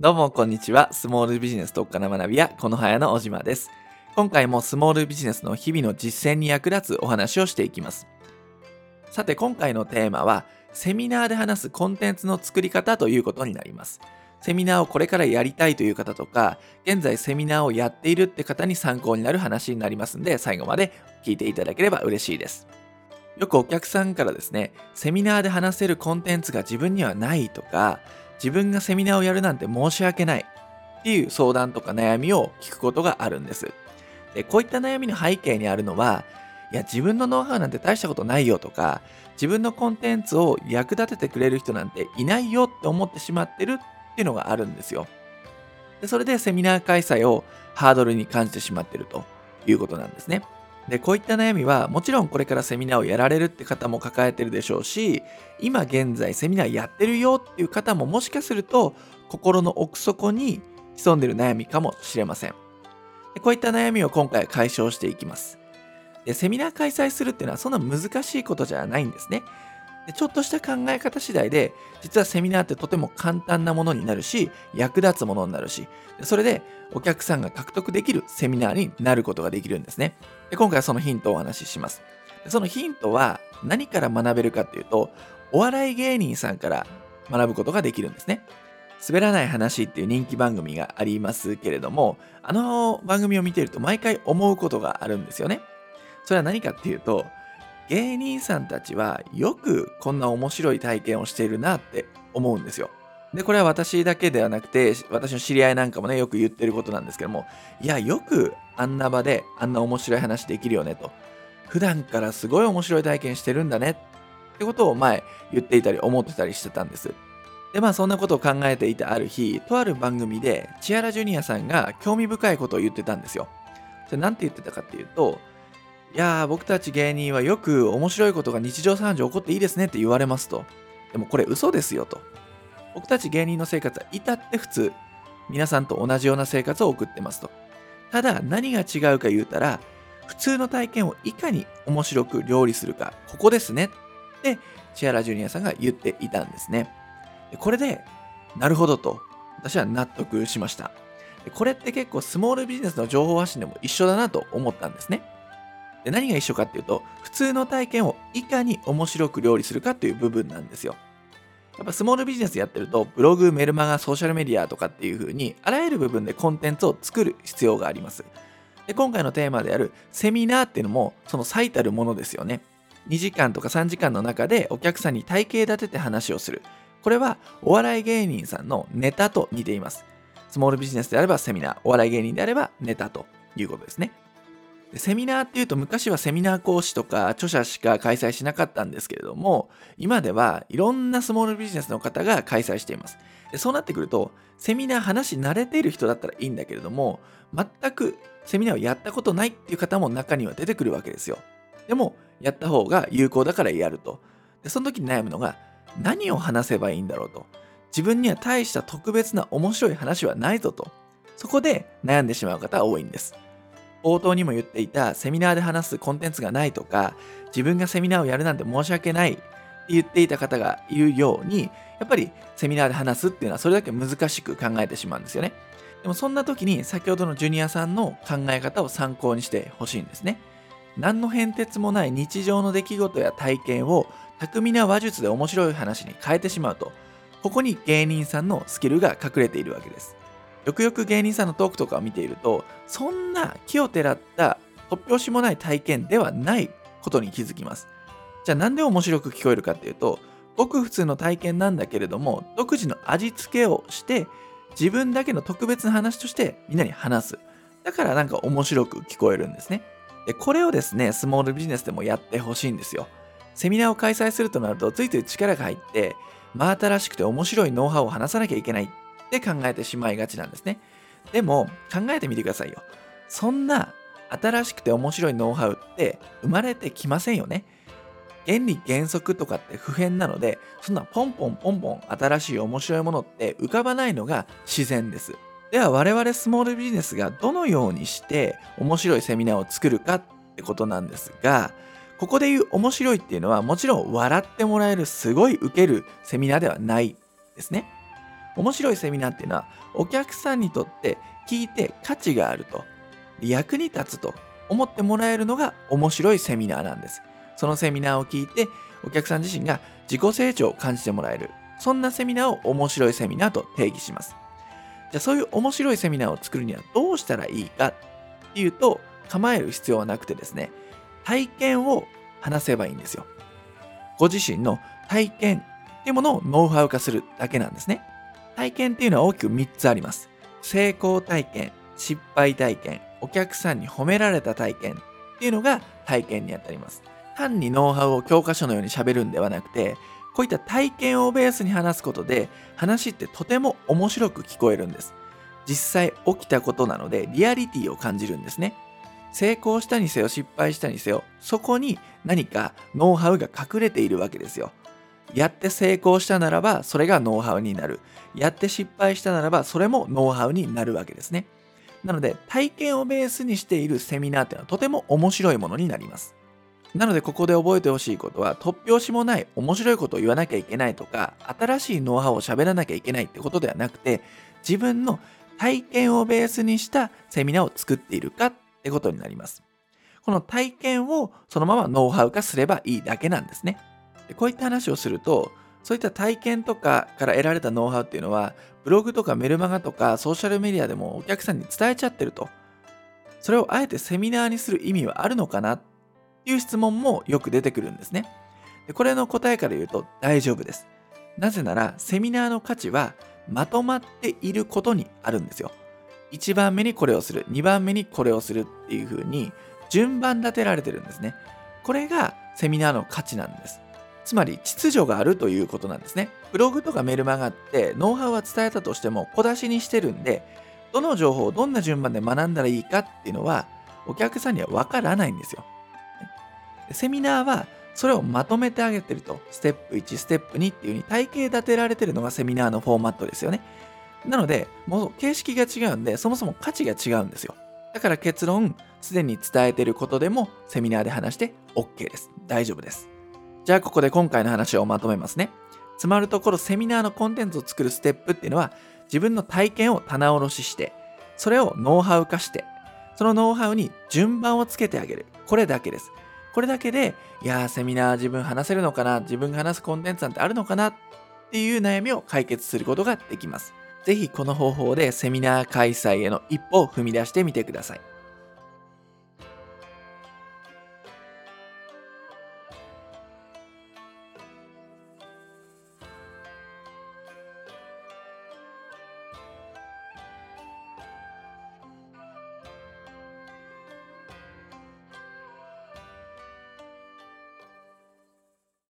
どうもこんにちは。スモールビジネス特化の学び屋、このはやの小島です。今回もスモールビジネスの日々の実践に役立つお話をしていきます。さて今回のテーマは、セミナーで話すコンテンツの作り方ということになります。セミナーをこれからやりたいという方とか、現在セミナーをやっているって方に参考になる話になりますんで、最後まで聞いていただければ嬉しいです。よくお客さんからですね、セミナーで話せるコンテンツが自分にはないとか、自分がセミナーをやるなんて申し訳ないっていう相談とか悩みを聞くことがあるんです。で、こういった悩みの背景にあるのは、いや、自分のノウハウなんて大したことないよとか、自分のコンテンツを役立ててくれる人なんていないよって思ってしまってるっていうのがあるんですよ。で、それでセミナー開催をハードルに感じてしまってるということなんですね。で、こういった悩みはもちろんこれからセミナーをやられるって方も抱えてるでしょうし、今現在セミナーやってるよっていう方ももしかすると心の奥底に潜んでる悩みかもしれません。でこういった悩みを今回解消していきます。で、セミナー開催するっていうのはそんな難しいことじゃないんですね。でちょっとした考え方次第で、実はセミナーってとても簡単なものになるし、役立つものになるし、それでお客さんが獲得できるセミナーになることができるんですね。で今回はそのヒントをお話しします。そのヒントは何から学べるかっていうと、お笑い芸人さんから学ぶことができるんですね。滑らない話っていう人気番組がありますけれども、あの番組を見ていると毎回思うことがあるんですよね。それは何かっていうと、芸人さんたちはよくこんな面白い体験をしているなって思うんですよ。で、これは私だけではなくて、私の知り合いなんかもね、よく言ってることなんですけども、いや、よくあんな場であんな面白い話できるよねと。普段からすごい面白い体験してるんだねってことを前言っていたり思ってたりしてたんです。で、まあそんなことを考えていたある日、とある番組で千原ジュニアさんが興味深いことを言ってたんですよ。それなんて言ってたかっていうと、いやー僕たち芸人はよく面白いことが日常茶飯事起こっていいですねって言われますと。でもこれ嘘ですよと。僕たち芸人の生活は至って普通。皆さんと同じような生活を送ってますと。ただ何が違うか言うたら、普通の体験をいかに面白く料理するか、ここですねって千原ジュニアさんが言っていたんですね。でこれで、なるほどと私は納得しました。これって結構スモールビジネスの情報発信でも一緒だなと思ったんですね。で何が一緒かっていうと、普通の体験をいかに面白く料理するかという部分なんですよ。やっぱスモールビジネスやってると、ブログ、メルマガ、ソーシャルメディアとかっていう風に、あらゆる部分でコンテンツを作る必要があります。で、今回のテーマであるセミナーっていうのも、その最たるものですよね。2時間とか3時間の中でお客さんに体系立てて話をする。これはお笑い芸人さんのネタと似ています。スモールビジネスであればセミナー、お笑い芸人であればネタということですね。でセミナーっていうと昔はセミナー講師とか著者しか開催しなかったんですけれども今ではいろんなスモールビジネスの方が開催しています。でそうなってくるとセミナー話慣れている人だったらいいんだけれども全くセミナーをやったことないっていう方も中には出てくるわけですよ。でもやった方が有効だからやると。でその時に悩むのが何を話せばいいんだろうと。自分には大した特別な面白い話はないぞと。そこで悩んでしまう方が多いんです。冒頭にも言っていたセミナーで話すコンテンツがないとか自分がセミナーをやるなんて申し訳ないって言っていた方がいるようにやっぱりセミナーで話すっていうのはそれだけ難しく考えてしまうんですよね。でもそんな時に先ほどのジュニアさんの考え方を参考にしてほしいんですね。何の変哲もない日常の出来事や体験を巧みな話術で面白い話に変えてしまうとここに芸人さんのスキルが隠れているわけです。よくよく芸人さんのトークとかを見ていると、そんな気をてらった突拍子もない体験ではないことに気づきます。じゃあなんで面白く聞こえるかっていうと、ごく普通の体験なんだけれども、独自の味付けをして、自分だけの特別な話としてみんなに話す。だからなんか面白く聞こえるんですね。で、これをですね、スモールビジネスでもやってほしいんですよ。セミナーを開催するとなると、ついつい力が入って、真新しくて面白いノウハウを話さなきゃいけないって考えてしまいがちなんですね。でも考えてみてくださいよ。そんな新しくて面白いノウハウって生まれてきませんよね。原理原則とかって普遍なので、そんなポンポンポンポン新しい面白いものって浮かばないのが自然です。では我々スモールビジネスがどのようにして面白いセミナーを作るかってことなんですが、ここで言う面白いっていうのはもちろん笑ってもらえるすごい受けるセミナーではないですね。面白いセミナーっていうのはお客さんにとって聞いて価値があると。役に立つと思ってもらえるのが面白いセミナーなんです。そのセミナーを聞いてお客さん自身が自己成長を感じてもらえる。そんなセミナーを面白いセミナーと定義します。じゃあそういう面白いセミナーを作るにはどうしたらいいかっていうと構える必要はなくてですね体験を話せばいいんですよ。ご自身の体験っていうものをノウハウ化するだけなんですね。体験っていうのは大きく3つあります。成功体験失敗体験お客さんに褒められた体験っていうのが体験にあたります。単にノウハウを教科書のように喋るんではなくてこういった体験をベースに話すことで話ってとても面白く聞こえるんです。実際起きたことなのでリアリティを感じるんですね。成功したにせよ失敗したにせよそこに何かノウハウが隠れているわけですよ。やって成功したならばそれがノウハウになるやって失敗したならばそれもノウハウになるわけですねなので体験をベースにしているセミナーっていうのはとても面白いものになりますなのでここで覚えてほしいことは突拍子もない面白いことを言わなきゃいけないとか新しいノウハウを喋らなきゃいけないってことではなくて自分の体験をベースにしたセミナーを作っているかってことになります。この体験をそのままノウハウ化すればいいだけなんですね。でこういった話をするとそういった体験とかから得られたノウハウっていうのはブログとかメルマガとかソーシャルメディアでもお客さんに伝えちゃってると。それをあえてセミナーにする意味はあるのかなっていう質問もよく出てくるんですね。でこれの答えから言うと大丈夫です。なぜならセミナーの価値はまとまっていることにあるんですよ。1番目にこれをする、2番目にこれをするっていう風に順番立てられてるんですね。これがセミナーの価値なんです。つまり秩序があるということなんですね。ブログとかメルマガってノウハウは伝えたとしても小出しにしてるんで、どの情報をどんな順番で学んだらいいかっていうのはお客さんにはわからないんですよ。セミナーはそれをまとめてあげてると、ステップ1、ステップ2っていう風に体系立てられてるのがセミナーのフォーマットですよね。なので、もう形式が違うんで、そもそも価値が違うんですよ。だから結論、すでに伝えてることでもセミナーで話して OK です。大丈夫です。じゃあここで今回の話をまとめますね。つまるところセミナーのコンテンツを作るステップっていうのは自分の体験を棚卸しして、それをノウハウ化して、そのノウハウに順番をつけてあげる。これだけです。これだけで、いやー、セミナー自分話せるのかな？自分が話すコンテンツなんてあるのかな？っていう悩みを解決することができます。ぜひこの方法でセミナー開催への一歩を踏み出してみてください。